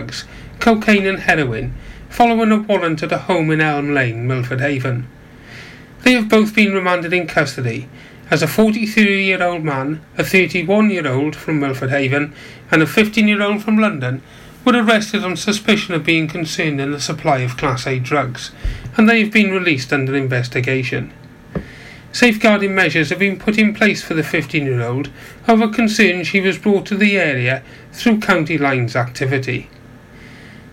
drugs, cocaine and heroin, following a warrant at a home in Elm Lane, Milford Haven. They have both been remanded in custody as a 43 year old man, a 31 year old from Milford Haven, and a 15 year old from London were arrested on suspicion of being concerned in the supply of Class A drugs, and they have been released under investigation. Safeguarding measures have been put in place for the 15 year old over concern she was brought to the area through County Lines activity.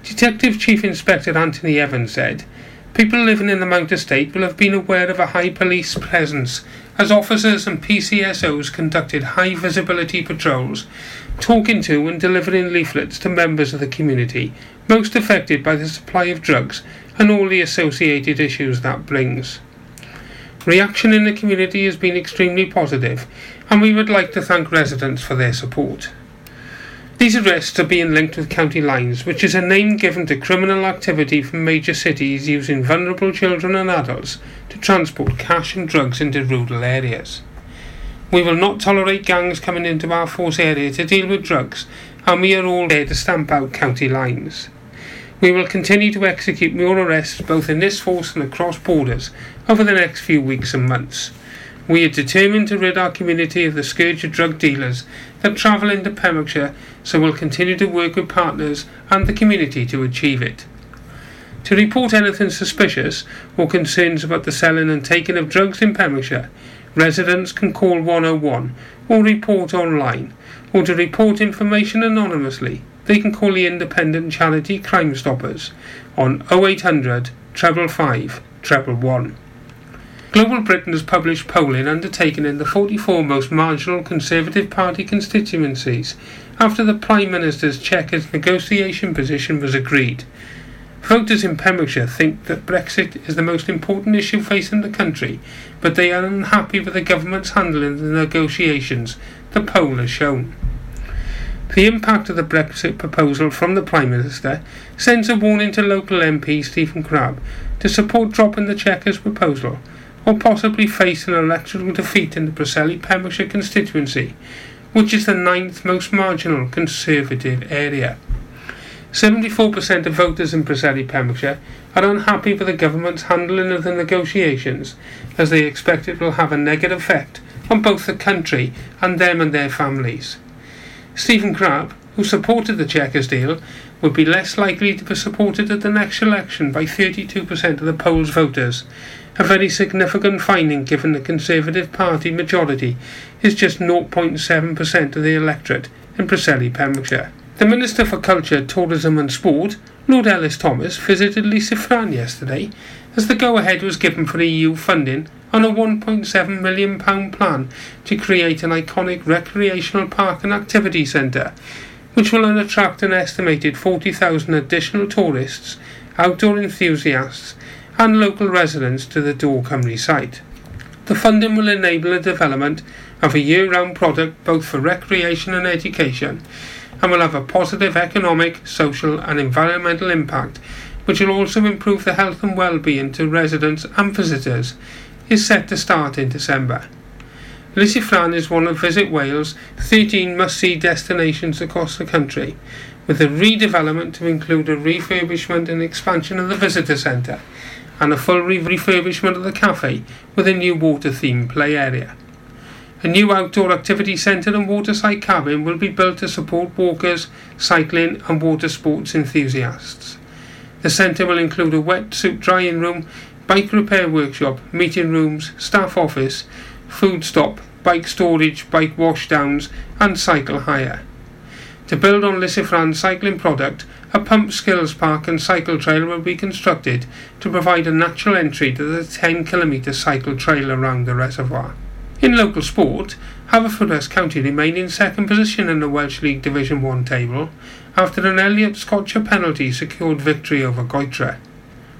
Detective Chief Inspector Anthony Evans said, People living in the Mount Estate will have been aware of a high police presence as officers and PCSOs conducted high visibility patrols, talking to and delivering leaflets to members of the community most affected by the supply of drugs and all the associated issues that brings. Reaction in the community has been extremely positive, and we would like to thank residents for their support. These arrests are being linked with county lines, which is a name given to criminal activity from major cities using vulnerable children and adults to transport cash and drugs into rural areas. We will not tolerate gangs coming into our force area to deal with drugs, and we are all there to stamp out county lines. We will continue to execute more arrests both in this force and across borders over the next few weeks and months. We are determined to rid our community of the scourge of drug dealers that travel into Pembrokeshire, so we'll continue to work with partners and the community to achieve it. To report anything suspicious or concerns about the selling and taking of drugs in Pembrokeshire, residents can call 101 or report online, or to report information anonymously, they can call the independent charity Crime Stoppers on 0800 treble five treble one. Global Britain has published polling undertaken in the 44 most marginal Conservative Party constituencies after the Prime Minister's Chequers negotiation position was agreed. Voters in Pembrokeshire think that Brexit is the most important issue facing the country, but they are unhappy with the government's handling of the negotiations, the poll has shown. The impact of the Brexit proposal from the Prime Minister sends a warning to local MP Stephen Crabb to support dropping the Chequers proposal or possibly face an electoral defeat in the Preseli Pembrokeshire constituency, which is the ninth most marginal Conservative area. 74% of voters in Preseli Pembrokeshire are unhappy with the government's handling of the negotiations, as they expect it will have a negative effect on both the country and them and their families. Stephen Crabb, who supported the Chequers deal, would be less likely to be supported at the next election by 32% of the poll's voters, a very significant finding given the Conservative Party majority is just 0.7% of the electorate in Preseli, Pembrokeshire. The Minister for Culture, Tourism and Sport, Lord Elis-Thomas, visited Llys-y-frân yesterday as the go-ahead was given for EU funding on a £1.7 million plan to create an iconic recreational park and activity centre, which will attract an estimated 40,000 additional tourists, outdoor enthusiasts, and local residents to the Dŵr Cymru site. The funding will enable the development of a year round product both for recreation and education and will have a positive economic, social, and environmental impact, which will also improve the health and well being to residents and visitors is set to start in December. Llys-y-frân is one of Visit Wales' 13 must-see destinations across the country, with a redevelopment to include a refurbishment and expansion of the visitor centre, and a full re- refurbishment of the cafe with a new water-themed play area. A new outdoor activity centre and waterside cabin will be built to support walkers, cycling and water sports enthusiasts. The centre will include a wetsuit drying room bike repair workshop, meeting rooms, staff office, food stop, bike storage, bike washdowns, and cycle hire. To build on Llys-y-frân's cycling product, a pump skills park and cycle trail will be constructed to provide a natural entry to the 10 kilometre cycle trail around the reservoir. In local sport, Haverfordwest County remain in second position in the Welsh League Division 1 table after an Elliot Scotcher penalty secured victory over Goytre.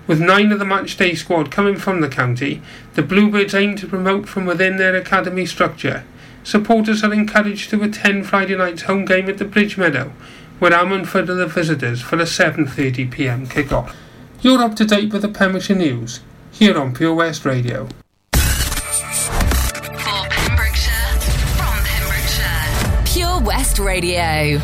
With nine of the matchday squad coming from the county, the Bluebirds aim to promote from within their academy structure. Supporters are encouraged to attend Friday night's home game at the Bridge Meadow, where Ammanford are the visitors for a 7.30pm kick-off. You're up to date with the Pembrokeshire News, here on Pure West Radio. For Pembrokeshire, from Pembrokeshire. Pure West Radio.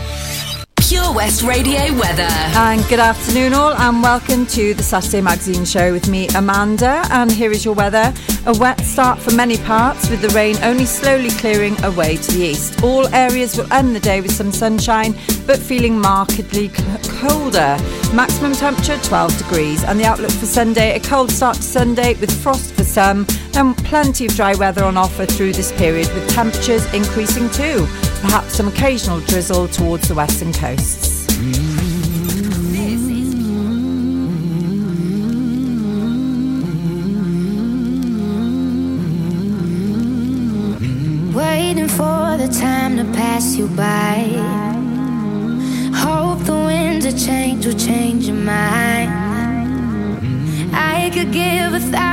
Pure West Radio weather. And good afternoon, all, and welcome to the Saturday Magazine Show with me, Amanda. And here is your weather. A wet start for many parts, with the rain only slowly clearing away to the east. All areas will end the day with some sunshine, but feeling markedly colder. Maximum temperature 12 degrees, and the outlook for Sunday a cold start to Sunday with frost for some, and plenty of dry weather on offer through this period, with temperatures increasing too perhaps some occasional drizzle towards the western coasts. Waiting for the time to pass you by. Hope the winds of change will change your mind. I could give a thousand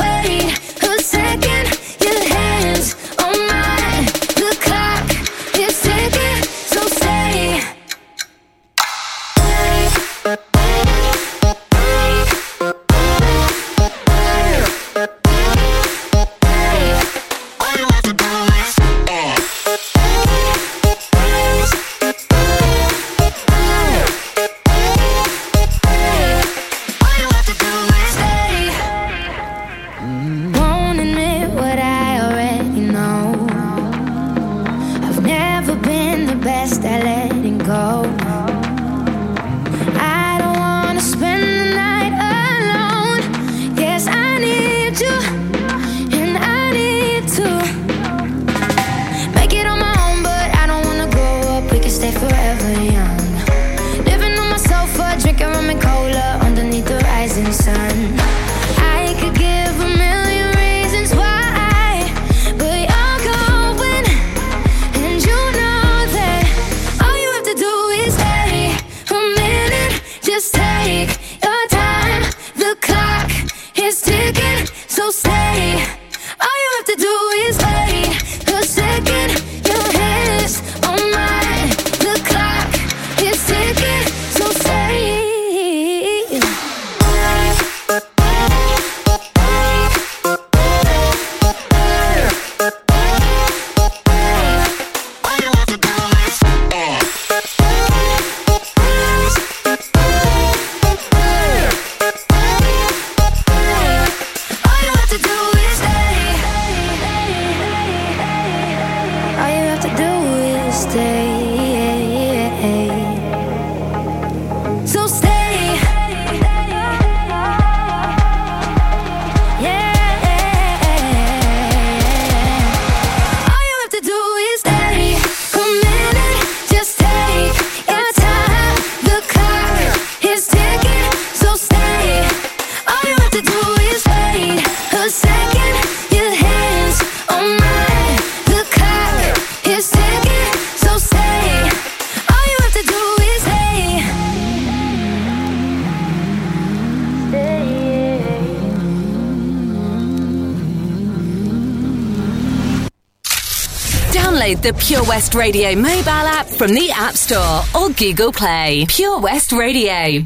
West Radio mobile app from the App Store or Google Play. Pure West Radio.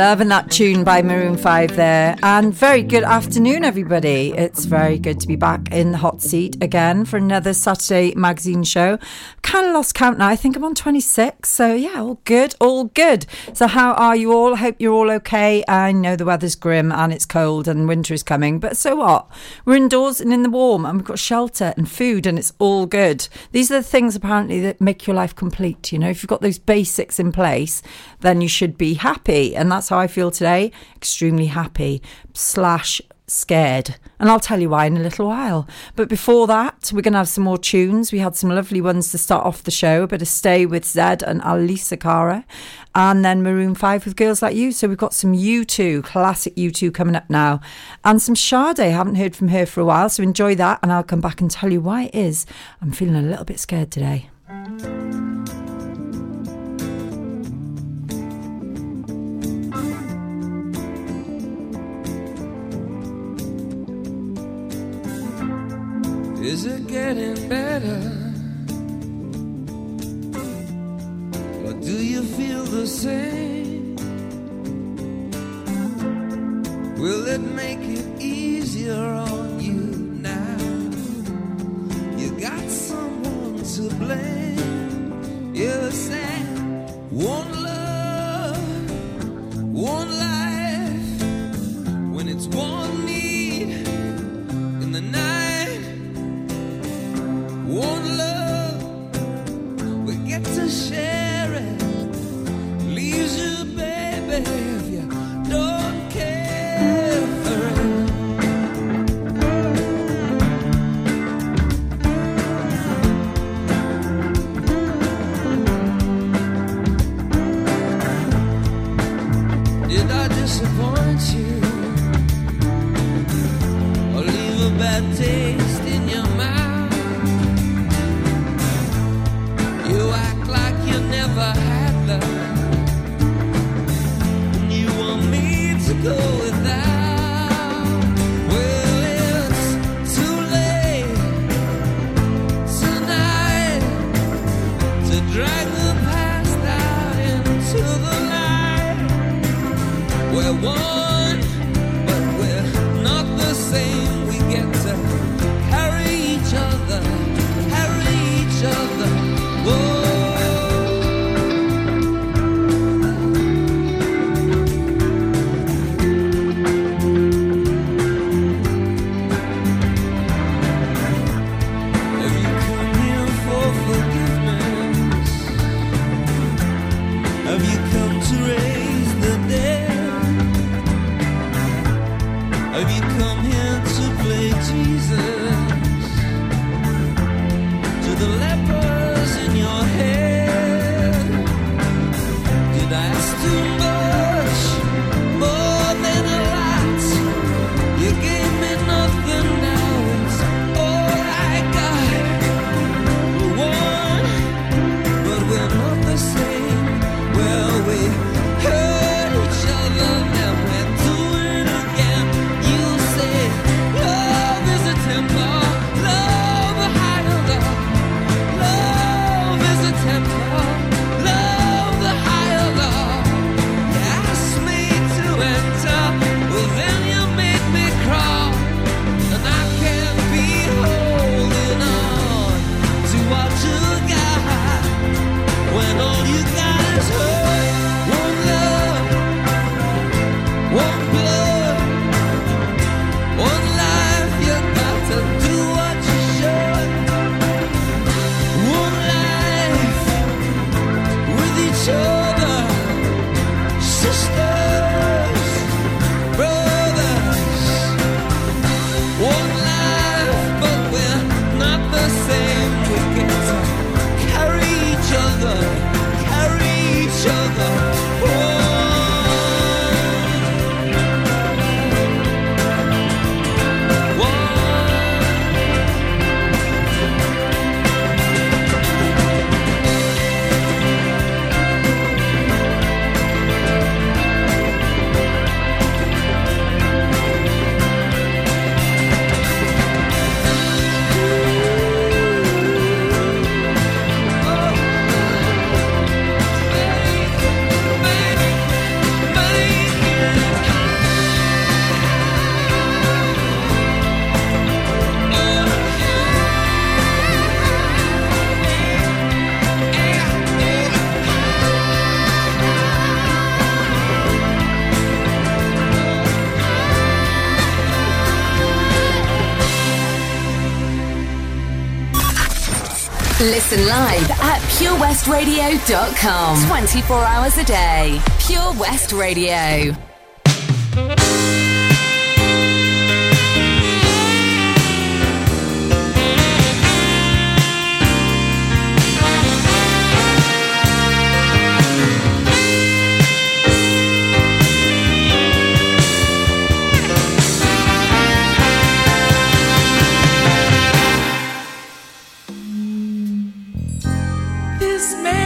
Loving that tune by Maroon 5 there. And very good afternoon, everybody. It's very good to be back in the hot seat again for another Saturday magazine show. Kind of lost count now. I think I'm on 26. So, yeah, all good, all good. So, how are you all? Hope you're all okay. I know the weather's grim and it's cold and winter is coming, but so what? We're indoors and in the warm and we've got shelter and food and it's all good. These are the things apparently that make your life complete. You know, if you've got those basics in place, then you should be happy. And that's how I feel today. Extremely happy slash scared. And I'll tell you why in a little while. But before that, we're going to have some more tunes. We had some lovely ones to start off the show. A bit of Stay with Zedd and Alessia Cara. And then Maroon 5 with Girls Like You. So we've got some U2, classic U2 coming up now. And some Sade. Haven't heard from her for a while. So enjoy that. And I'll come back and tell you why it is. I'm feeling a little bit scared today. Is it getting better? Or do you feel the same? Will it make it easier on you now? You got someone to blame. You're. One love, one life. When it's one need in the night. One love, we get to share it. Leaves you, baby, if you don't care for it. Did I disappoint you? Or leave a bad taste purewestradio.com. 24 hours a day. Pure West Radio. man.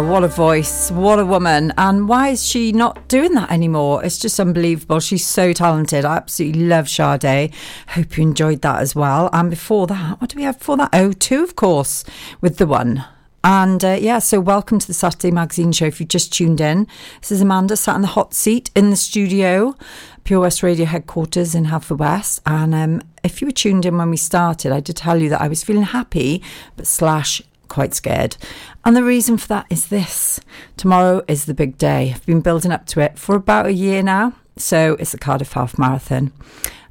What a voice. What a woman. And why is she not doing that anymore? It's just unbelievable. She's so talented. I absolutely love Sade. Hope you enjoyed that as well. And before that, what do we have before that? Oh, two, of course, with the one. And uh, yeah, so welcome to the Saturday Magazine Show. If you've just tuned in, this is Amanda sat in the hot seat in the studio, Pure West Radio headquarters in Haverfordwest. And um, if you were tuned in when we started, I did tell you that I was feeling happy, but slash quite scared. And the reason for that is this tomorrow is the big day. I've been building up to it for about a year now. So it's the Cardiff Half Marathon.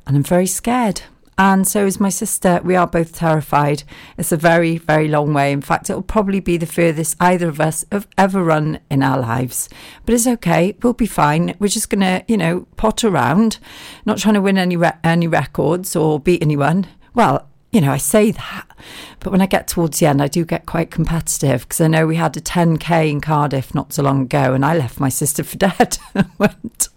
And I'm very scared. And so is my sister. We are both terrified. It's a very, very long way. In fact, it'll probably be the furthest either of us have ever run in our lives. But it's okay. We'll be fine. We're just going to, you know, pot around, not trying to win any re- any records or beat anyone. Well, you know, I say that, but when I get towards the end, I do get quite competitive because I know we had a 10k in Cardiff not so long ago, and I left my sister for dead. went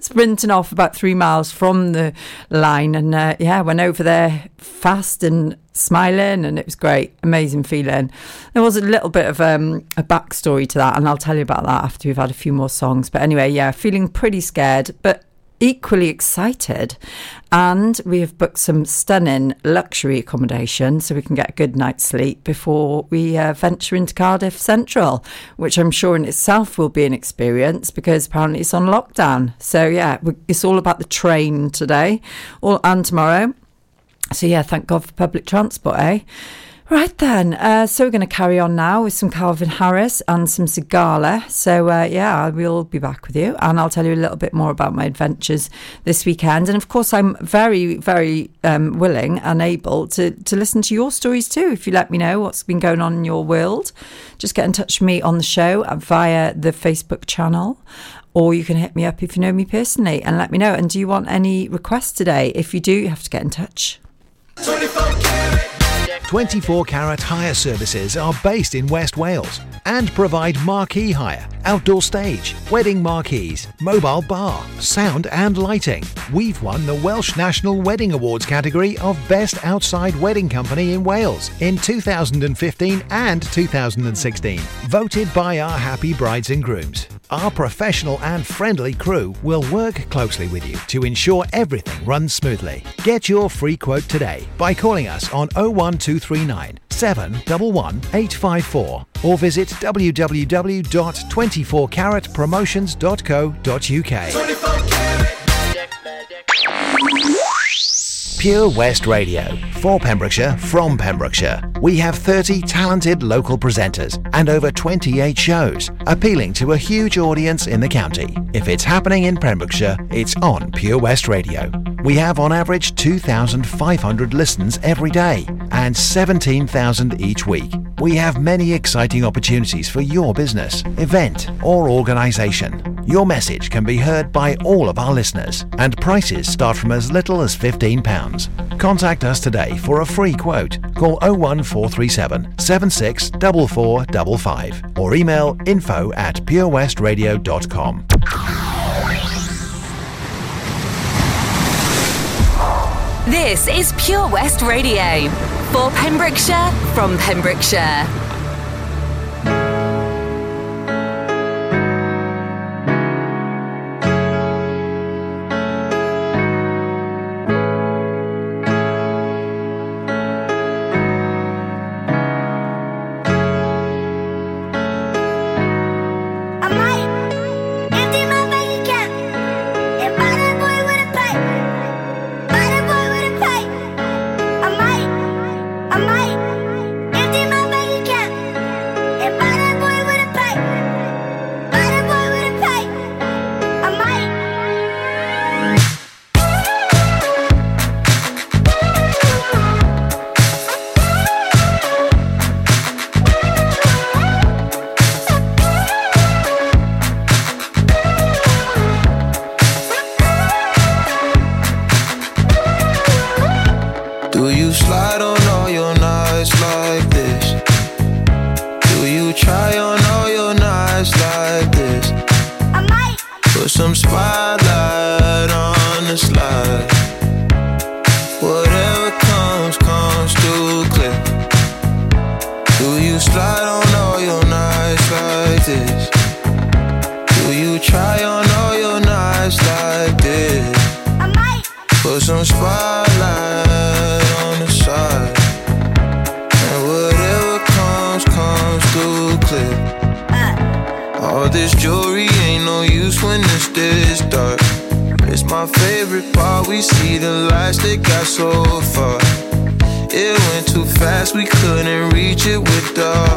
sprinting off about three miles from the line, and uh, yeah, went over there fast and smiling, and it was great, amazing feeling. There was a little bit of um, a backstory to that, and I'll tell you about that after we've had a few more songs. But anyway, yeah, feeling pretty scared, but equally excited. And we have booked some stunning luxury accommodation so we can get a good night's sleep before we uh, venture into Cardiff Central, which I'm sure in itself will be an experience because apparently it's on lockdown. So, yeah, it's all about the train today all, and tomorrow. So, yeah, thank God for public transport, eh? Right then, uh, so we're going to carry on now with some Calvin Harris and some Sigala. So uh, yeah, we'll be back with you, and I'll tell you a little bit more about my adventures this weekend. And of course, I'm very, very um, willing and able to to listen to your stories too. If you let me know what's been going on in your world, just get in touch with me on the show via the Facebook channel. Or you can hit me up if you know me personally and let me know. And do you want any requests today? If you do, you have to get in touch. 24 Carat Hire Services are based in West Wales and provide marquee hire, outdoor stage, wedding marquees, mobile bar, sound and lighting. We've won the Welsh National Wedding Awards category of Best Outside Wedding Company in Wales in 2015 and 2016, voted by our happy brides and grooms. Our professional and friendly crew will work closely with you to ensure everything runs smoothly. Get your free quote today by calling us on oh 01239 711 854 or visit www.24caratpromotions.co.uk. Pure West Radio. For Pembrokeshire, from Pembrokeshire. We have 30 talented local presenters and over 28 shows, appealing to a huge audience in the county. If it's happening in Pembrokeshire, it's on Pure West Radio. We have on average 2,500 listens every day and 17,000 each week. We have many exciting opportunities for your business, event, or organisation. Your message can be heard by all of our listeners, and prices start from as little as £15. Contact us today for a free quote. Call 01437 764455 or email info at purewestradio.com. This is Pure West Radio. For Pembrokeshire, from Pembrokeshire.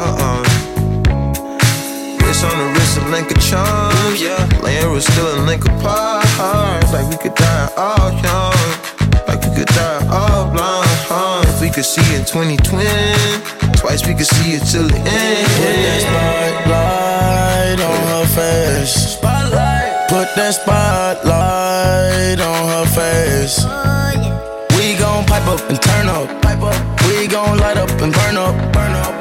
With the arm. Wrist on the wrist, a link of charms, yeah. Laying was still a link apart. Like we could die all young, like we could die all blind. Huh? If we could see in 2020, twice we could see it till the end. Put that spotlight on her face. Spotlight. Put that spotlight on her face. We gon' pipe up and turn up. Pipe up. We gon' light up and burn up. Burn up.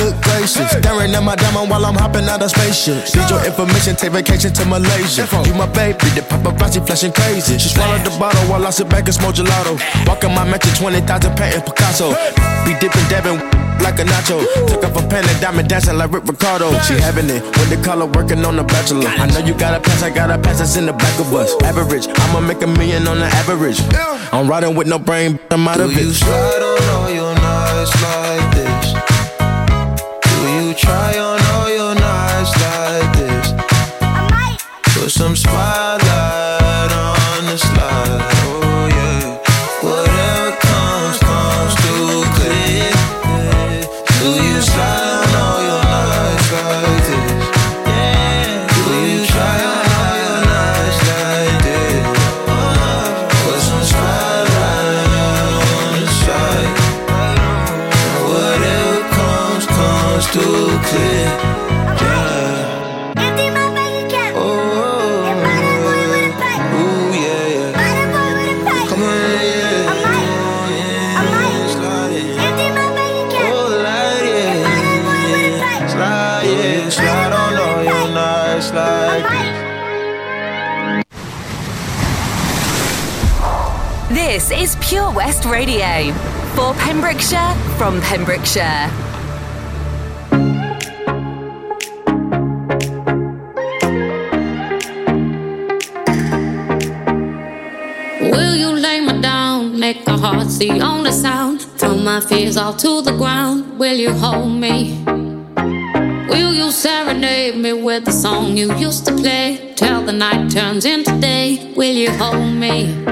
Good gracious, staring at my diamond while I'm hopping out of spaceship. Need your information, take vacation to Malaysia. You my baby, the paparazzi flashing crazy. She swallowed the bottle while I sit back and smoke gelato. Walking my mansion, 20,000 painting Picasso. Be dipping, dabbing like a nacho. Took off a pen and diamond dancing like Rick Ricardo. She having it with the color working on the bachelor. I know you got a pass, I got a pass that's in the back of us. Average, I'ma make a million on the average. I'm riding with no brain, I'm out of Do you it. slide on all your nights like this? Do you try on all your nights like this? Put some spotlight is Pure West Radio for Pembrokeshire from Pembrokeshire. Will you lay me down? Make my heart the only sound. Throw my fears all to the ground. Will you hold me? Will you serenade me with the song you used to play? Till the night turns into day. Will you hold me?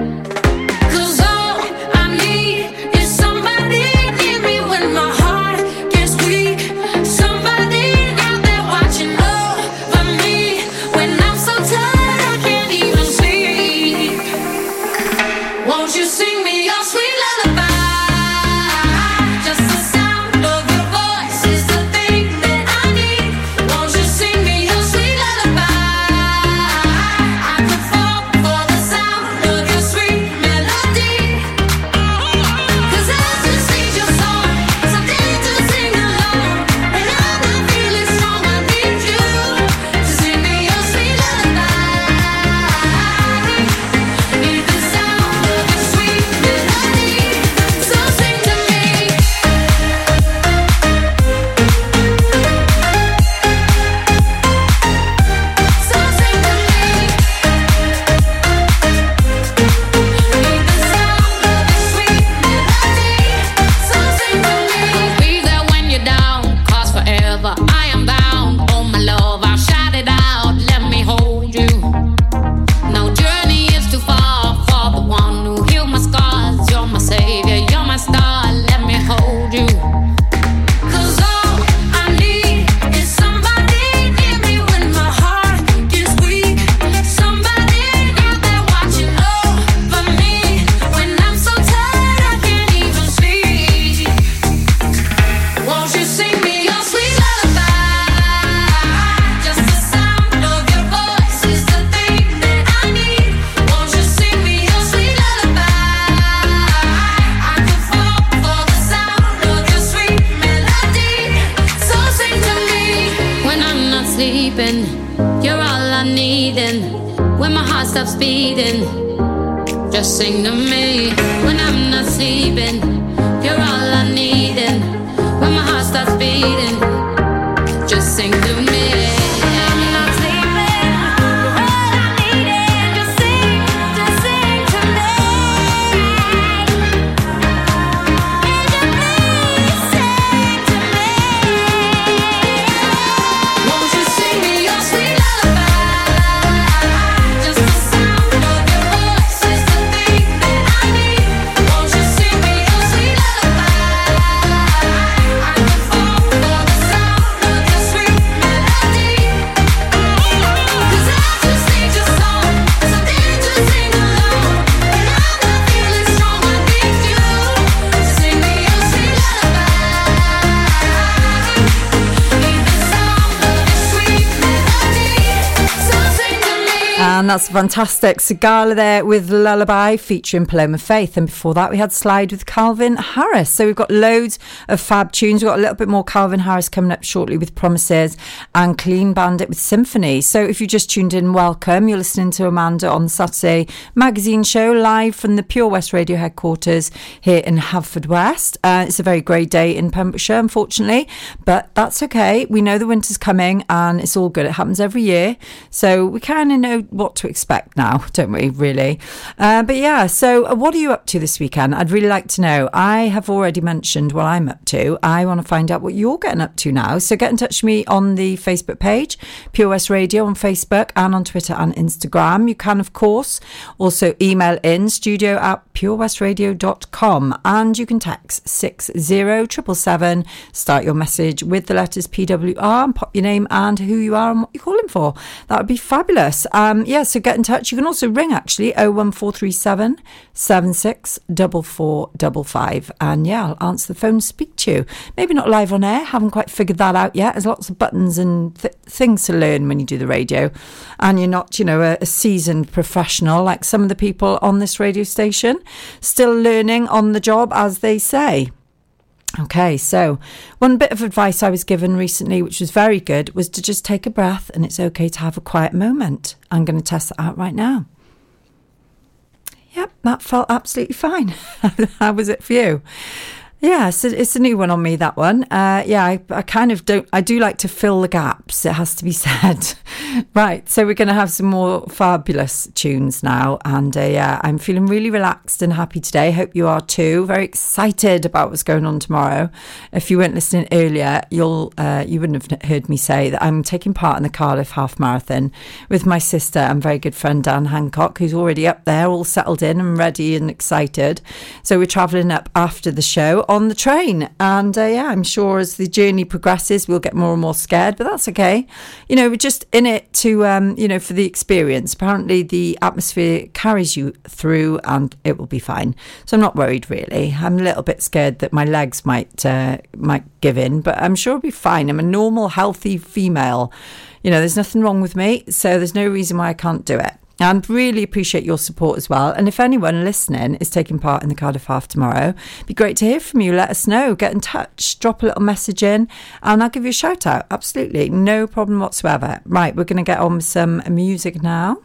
And that's fantastic. Sigala there with Lullaby featuring Paloma Faith. And before that, we had Slide with Calvin Harris. So we've got loads of fab tunes. We've got a little bit more Calvin Harris coming up shortly with Promises and Clean Bandit with Symphony. So if you just tuned in, welcome. You're listening to Amanda on Saturday magazine show live from the Pure West Radio headquarters here in Haverfordwest. Uh, it's a very grey day in Pembrokeshire, unfortunately, but that's okay. We know the winter's coming and it's all good. It happens every year. So we kind of know what to expect now, don't we, really? Uh, but yeah, so uh, what are you up to this weekend? I'd really like to know. I have already mentioned what I'm up to. I want to find out what you're getting up to now. So get in touch with me on the Facebook page, Pure West Radio on Facebook and on Twitter and Instagram. You can, of course, also email in studio at purewestradio.com and you can text 60777. Start your message with the letters PWR and pop your name and who you are and what you're calling for. That would be fabulous. Um, yeah, so get in touch. You can also ring actually 01437 764455. And yeah, I'll answer the phone speak to you. Maybe not live on air, haven't quite figured that out yet. There's lots of buttons and th- things to learn when you do the radio. And you're not, you know, a, a seasoned professional like some of the people on this radio station. Still learning on the job, as they say. Okay, so one bit of advice I was given recently, which was very good, was to just take a breath and it's okay to have a quiet moment. I'm going to test that out right now. Yep, that felt absolutely fine. How was it for you? Yeah, so it's a new one on me, that one. Uh, yeah, I, I kind of don't, I do like to fill the gaps, it has to be said. right, so we're going to have some more fabulous tunes now. And uh, yeah, I'm feeling really relaxed and happy today. Hope you are too. Very excited about what's going on tomorrow. If you weren't listening earlier, you'll, uh, you wouldn't have heard me say that I'm taking part in the Cardiff Half Marathon with my sister and very good friend Dan Hancock, who's already up there, all settled in and ready and excited. So we're travelling up after the show on the train. And uh, yeah, I'm sure as the journey progresses, we'll get more and more scared, but that's okay. You know, we're just in it to, um, you know, for the experience. Apparently, the atmosphere carries you through and it will be fine. So I'm not worried really. I'm a little bit scared that my legs might, uh, might give in, but I'm sure it'll be fine. I'm a normal, healthy female. You know, there's nothing wrong with me. So there's no reason why I can't do it. And really appreciate your support as well. And if anyone listening is taking part in the Cardiff Half tomorrow, it'd be great to hear from you. Let us know. Get in touch. Drop a little message in, and I'll give you a shout out. Absolutely, no problem whatsoever. Right, we're going to get on with some music now.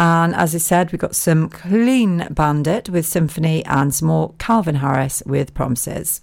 And as I said, we've got some Clean Bandit with Symphony and some more Calvin Harris with Promises.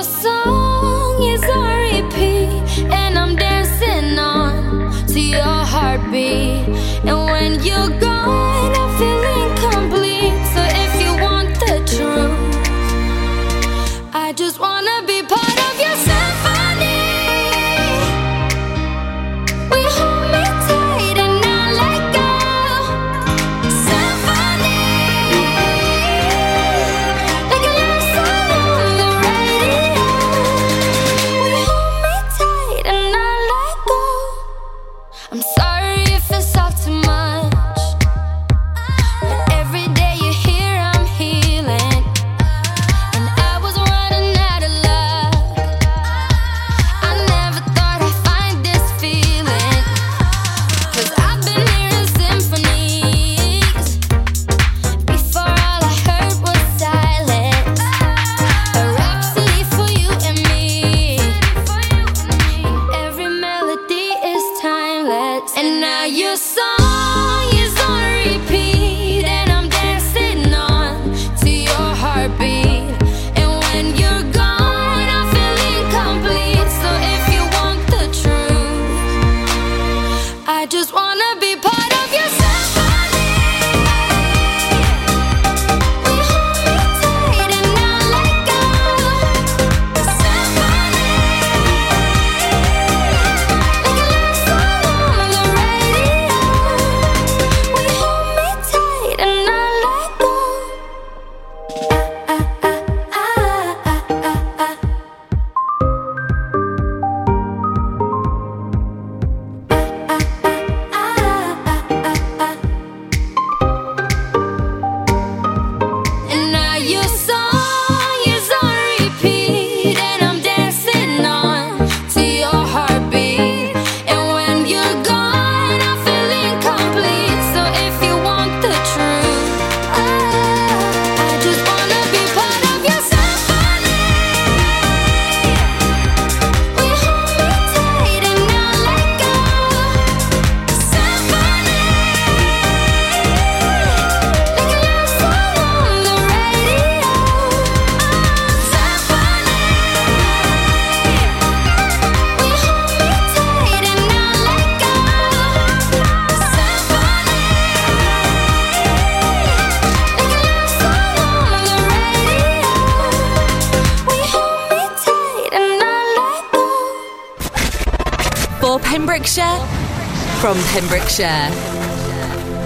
From Pembrokeshire.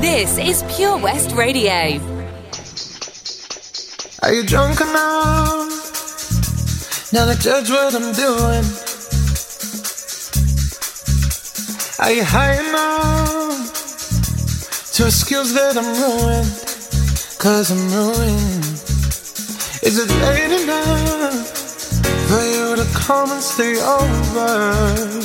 This is Pure West Radio. Are you drunk enough? Now to judge what I'm doing. Are you high enough to excuse that I'm ruined? Cause I'm ruined. Is it late enough for you to come and stay over?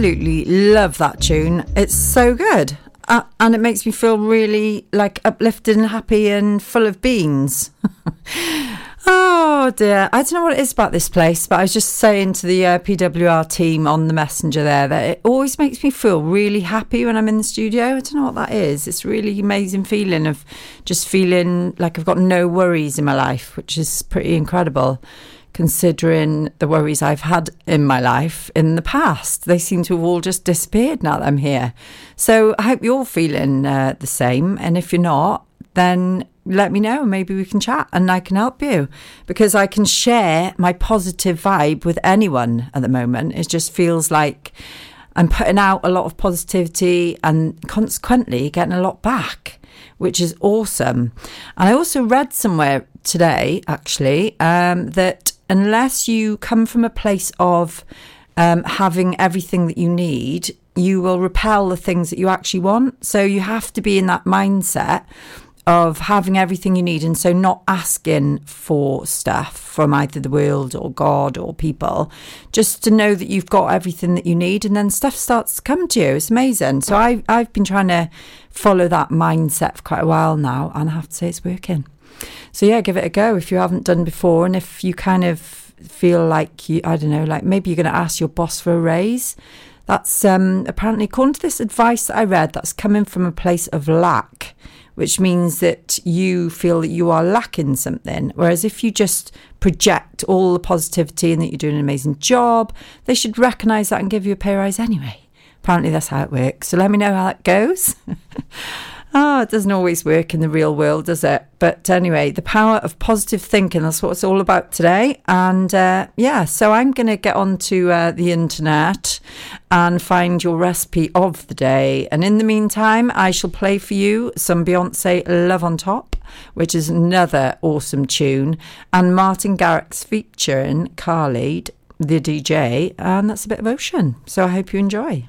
absolutely love that tune. It's so good. Uh, and it makes me feel really like uplifted and happy and full of beans. oh dear. I don't know what it is about this place, but I was just saying to the uh, PWR team on the messenger there that it always makes me feel really happy when I'm in the studio. I don't know what that is. It's really amazing feeling of just feeling like I've got no worries in my life, which is pretty incredible considering the worries I've had in my life in the past. They seem to have all just disappeared now that I'm here. So I hope you're feeling uh, the same. And if you're not, then let me know. Maybe we can chat and I can help you because I can share my positive vibe with anyone at the moment. It just feels like I'm putting out a lot of positivity and consequently getting a lot back, which is awesome. And I also read somewhere today, actually, um, that unless you come from a place of um, having everything that you need, you will repel the things that you actually want. So you have to be in that mindset of having everything you need and so not asking for stuff from either the world or God or people, just to know that you've got everything that you need and then stuff starts to come to you. It's amazing. So I, I've been trying to follow that mindset for quite a while now and I have to say it's working. So yeah, give it a go if you haven't done before, and if you kind of feel like you, I don't know, like maybe you're going to ask your boss for a raise. That's um, apparently, according to this advice that I read, that's coming from a place of lack, which means that you feel that you are lacking something. Whereas if you just project all the positivity and that you're doing an amazing job, they should recognise that and give you a pay rise anyway. Apparently, that's how it works. So let me know how that goes. Oh, it doesn't always work in the real world, does it? But anyway, the power of positive thinking, that's what it's all about today. And uh, yeah, so I'm going to get onto uh, the internet and find your recipe of the day. And in the meantime, I shall play for you some Beyonce Love on Top, which is another awesome tune, and Martin Garrix featuring Khalid, the DJ, and that's a bit of ocean. So I hope you enjoy.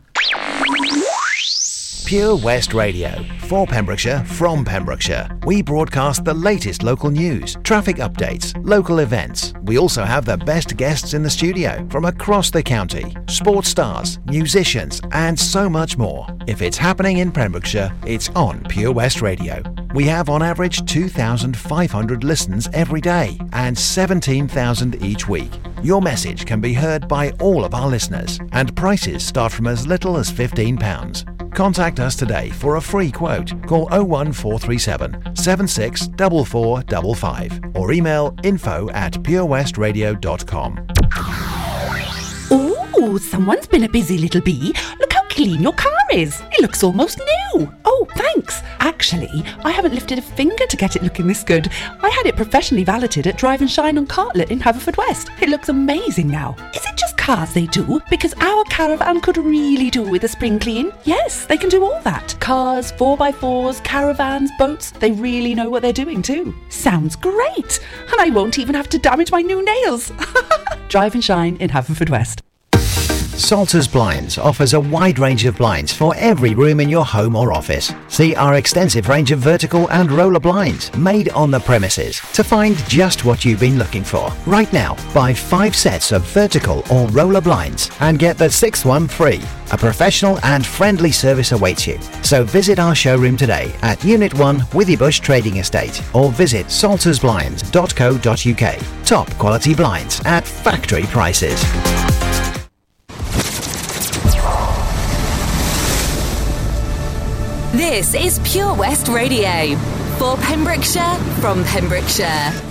Pure West Radio. For Pembrokeshire, from Pembrokeshire. We broadcast the latest local news, traffic updates, local events. We also have the best guests in the studio from across the county, sports stars, musicians, and so much more. If it's happening in Pembrokeshire, it's on Pure West Radio. We have on average 2,500 listens every day and 17,000 each week. Your message can be heard by all of our listeners, and prices start from as little as £15. Contact us today for a free quote. Call 01437 764455 or email info at purewestradio.com. Oh, someone's been a busy little bee. Look clean your car is. It looks almost new. Oh, thanks. Actually, I haven't lifted a finger to get it looking this good. I had it professionally valeted at Drive and Shine on Cartlett in Haverfordwest. It looks amazing now. Is it just cars they do? Because our caravan could really do with a spring clean. Yes, they can do all that. Cars, 4x4s, caravans, boats. They really know what they're doing too. Sounds great. And I won't even have to damage my new nails. Drive and Shine in Haverfordwest. Salters Blinds offers a wide range of blinds for every room in your home or office. See our extensive range of vertical and roller blinds made on the premises to find just what you've been looking for. Right now, buy five sets of vertical or roller blinds and get the sixth one free. A professional and friendly service awaits you. So visit our showroom today at Unit 1 Withybush Trading Estate or visit saltersblinds.co.uk. Top quality blinds at factory prices. This is Pure West Radio. For Pembrokeshire, from Pembrokeshire.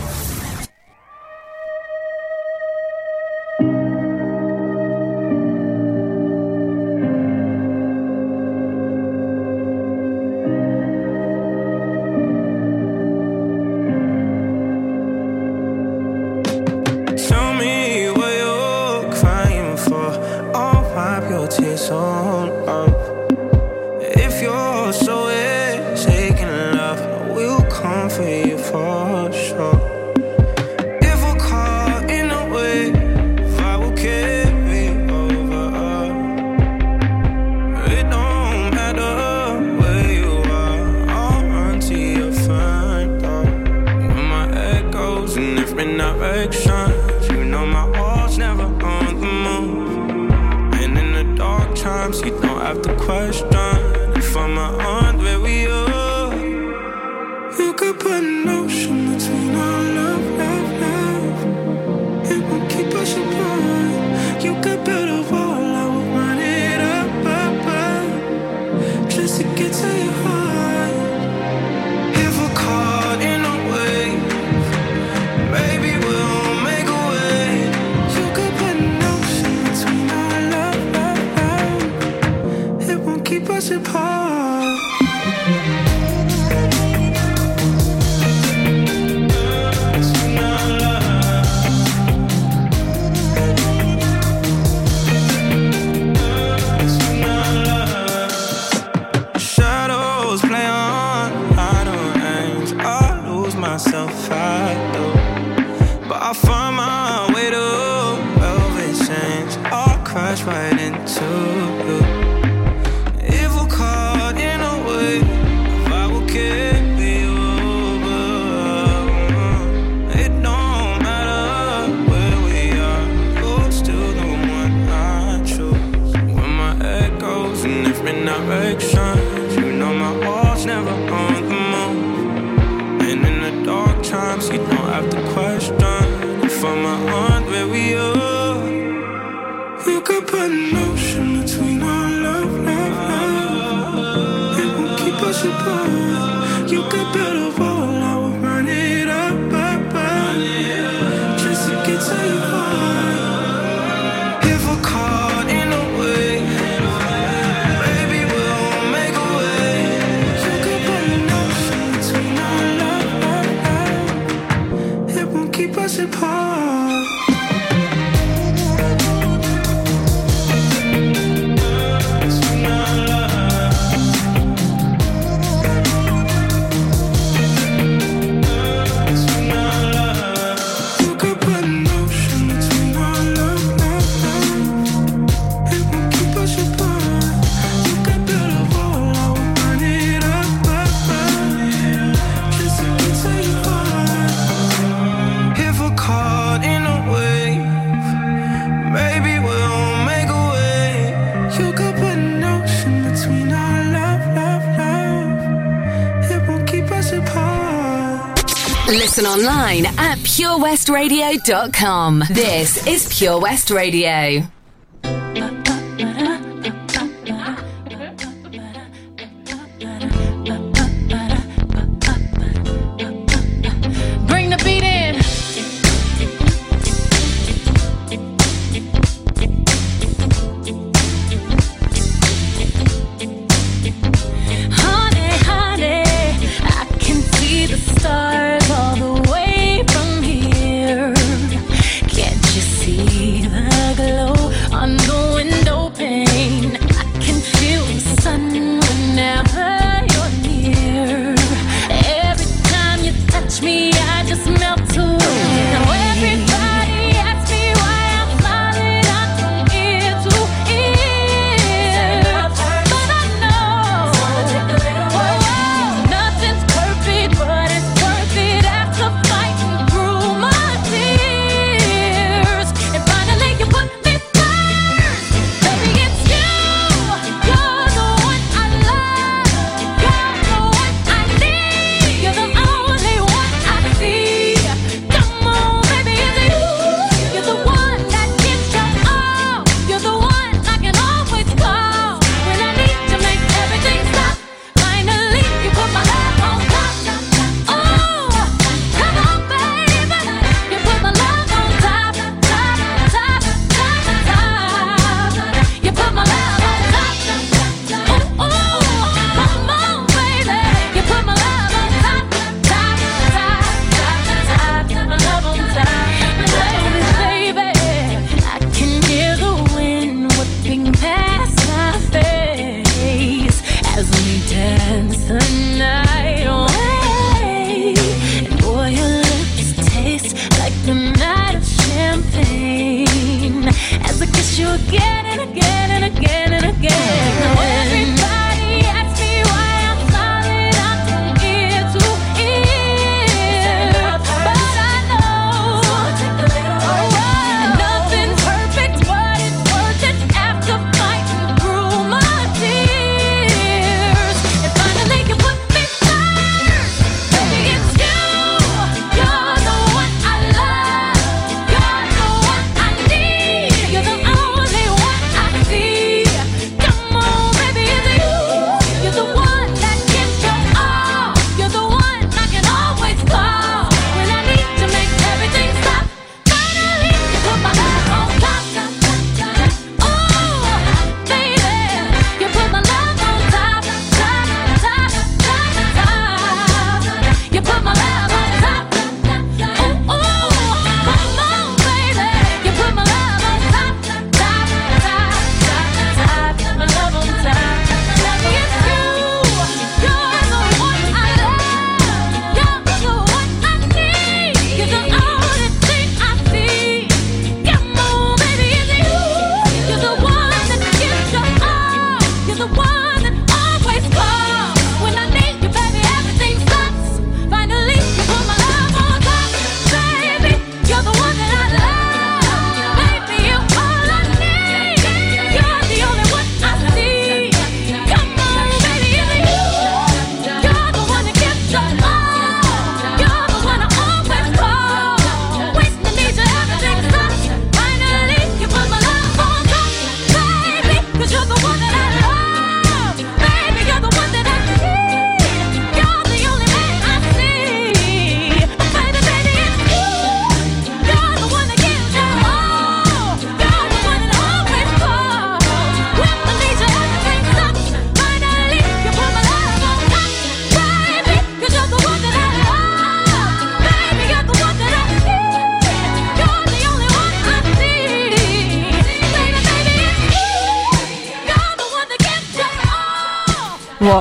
purewestradio.com. This is Pure West Radio.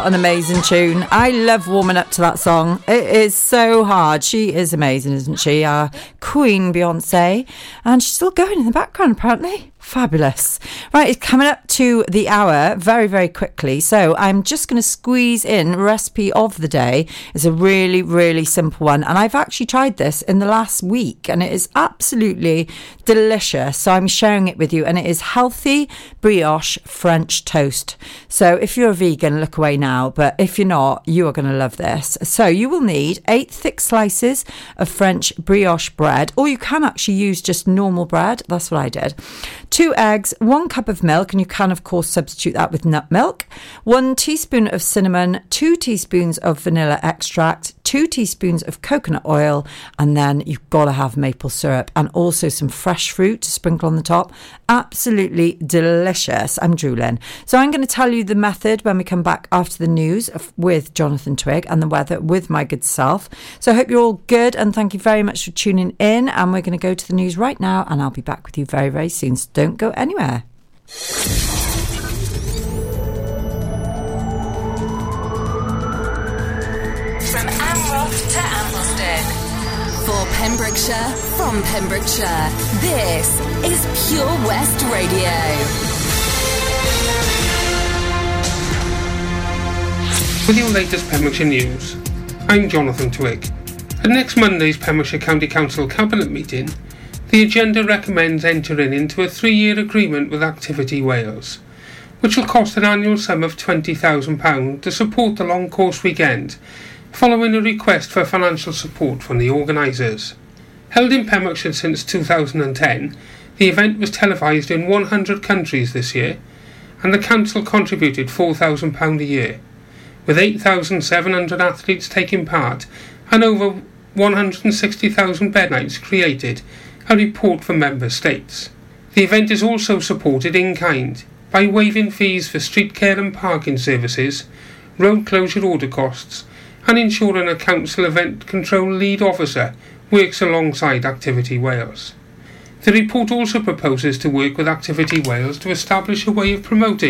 an amazing tune. I love warming up to that song. It is so hard. She is amazing, isn't she? Our queen Beyonce. And she's still going in the background, apparently. Fabulous. Right, it's coming up to the hour very, very quickly. So I'm just going to squeeze in recipe of the day. It's a really, really simple one. And I've actually tried this in the last week and it is absolutely delicious. So I'm sharing it with you and it is healthy brioche French toast. So if you're a vegan, look away now. But if you're not, you are going to love this. So you will need eight thick slices of French brioche bread, or you can actually use just normal bread. That's what I did. Two eggs, one cup of milk, and you can, of course, substitute that with nut milk, one teaspoon of cinnamon, two teaspoons of vanilla extract, two teaspoons of coconut oil, and then you've got to have maple syrup and also some fresh fruit to sprinkle on the top. Absolutely delicious. I'm drooling. So I'm going to tell you the method when we come back after the news with Jonathan Twig and the weather with my good self. So I hope you're all good and thank you very much for tuning in. And we're going to go to the news right now, and I'll be back with you very, very soon. So don't go anywhere. From Amroth to Ambleston. For Pembrokeshire, from Pembrokeshire, this is Pure West Radio. With your latest Pembrokeshire news, I'm Jonathan Twig. At next Monday's Pembrokeshire County Council Cabinet meeting, the agenda recommends entering into a three-year agreement with Activity Wales, which will cost an annual sum of £20,000 to support the long course weekend, following a request for financial support from the organisers. Held in Pembrokeshire since 2010, the event was televised in 100 countries this year, and the council contributed £4,000 a year with 8,700 athletes taking part and over 160,000 bed nights created, a report from member states. The event is also supported in kind by waiving fees for street care and parking services, road closure order costs, and ensuring a council event control lead officer works alongside Activity Wales. The report also proposes to work with Activity Wales to establish a way of promoting